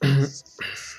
嗯。